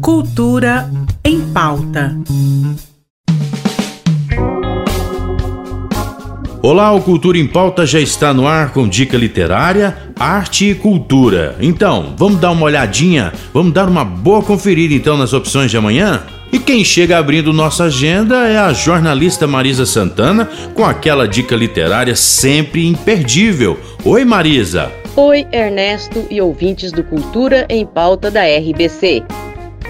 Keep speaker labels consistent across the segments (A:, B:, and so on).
A: Cultura em pauta.
B: Olá, o Cultura em Pauta já está no ar com dica literária, arte e cultura. Então, vamos dar uma olhadinha, vamos dar uma boa conferida então nas opções de amanhã? E quem chega abrindo nossa agenda é a jornalista Marisa Santana com aquela dica literária sempre imperdível. Oi, Marisa.
C: Oi, Ernesto e ouvintes do Cultura em Pauta da RBC.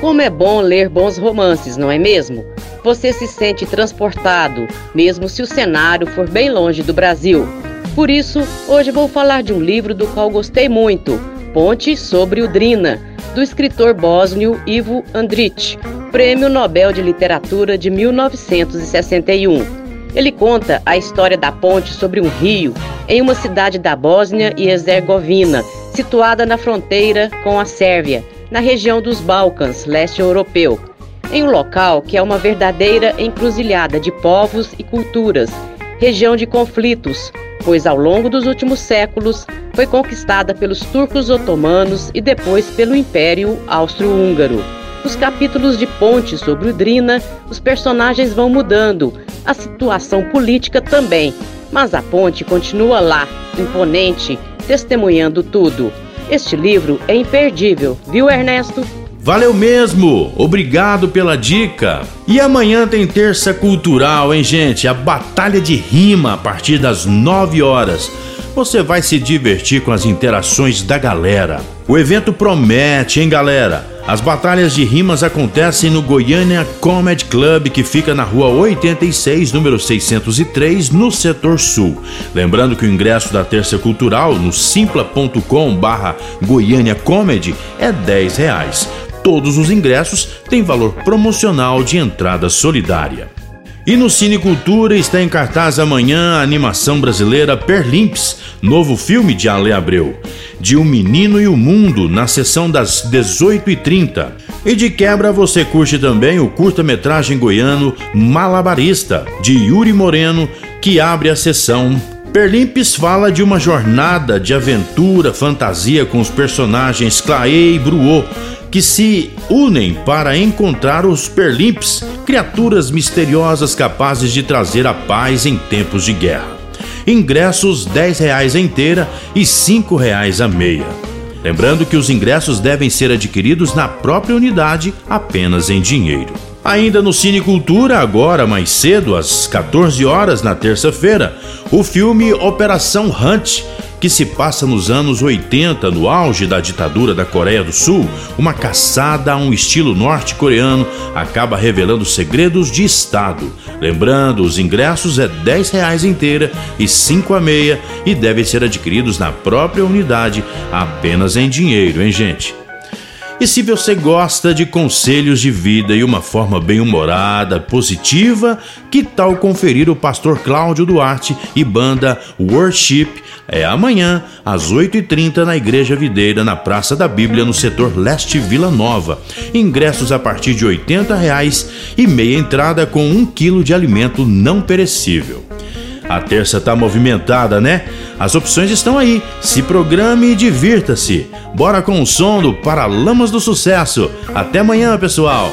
C: Como é bom ler bons romances, não é mesmo? Você se sente transportado, mesmo se o cenário for bem longe do Brasil. Por isso, hoje vou falar de um livro do qual gostei muito, Ponte sobre o Drina, do escritor bósnio Ivo Andrić, Prêmio Nobel de Literatura de 1961. Ele conta a história da ponte sobre um rio em uma cidade da Bósnia e Herzegovina, situada na fronteira com a Sérvia, na região dos Balcãs, leste europeu. Em um local que é uma verdadeira encruzilhada de povos e culturas, região de conflitos, pois ao longo dos últimos séculos foi conquistada pelos turcos otomanos e depois pelo Império Austro-Húngaro. Nos capítulos de Ponte sobre o Drina, os personagens vão mudando, a situação política também, mas a ponte continua lá, imponente, testemunhando tudo. Este livro é imperdível, viu, Ernesto?
B: Valeu mesmo! Obrigado pela dica! E amanhã tem terça cultural, hein, gente? A batalha de rima a partir das 9 horas. Você vai se divertir com as interações da galera. O evento promete, hein, galera? As batalhas de rimas acontecem no Goiânia Comedy Club, que fica na rua 86, número 603, no setor sul. Lembrando que o ingresso da Terça Cultural no simpla.com barra Goiânia Comedy é 10 reais. Todos os ingressos têm valor promocional de entrada solidária. E no Cine Cultura está em cartaz amanhã a animação brasileira Perlimps, novo filme de Ale Abreu de Um Menino e o Mundo, na sessão das 18h30. E de quebra você curte também o curta-metragem goiano Malabarista, de Yuri Moreno, que abre a sessão. Perlimpes fala de uma jornada de aventura, fantasia com os personagens Clay e Bruot, que se unem para encontrar os Perlimpes, criaturas misteriosas capazes de trazer a paz em tempos de guerra. Ingressos R$ reais a inteira e R$ reais a meia. Lembrando que os ingressos devem ser adquiridos na própria unidade apenas em dinheiro. Ainda no Cine Cultura, agora mais cedo, às 14 horas na terça-feira, o filme Operação Hunt que se passa nos anos 80, no auge da ditadura da Coreia do Sul, uma caçada a um estilo norte-coreano acaba revelando segredos de Estado. Lembrando, os ingressos é R$ 10 inteira e 5 a meia e devem ser adquiridos na própria unidade apenas em dinheiro, hein, gente? E se você gosta de conselhos de vida e uma forma bem-humorada, positiva, que tal conferir o pastor Cláudio Duarte e banda Worship? É amanhã, às 8h30, na Igreja Videira, na Praça da Bíblia, no setor leste Vila Nova. Ingressos a partir de 80 reais e meia entrada com um quilo de alimento não perecível. A terça tá movimentada, né? As opções estão aí. Se programe e divirta-se. Bora com o som do Paralamas do Sucesso. Até amanhã, pessoal.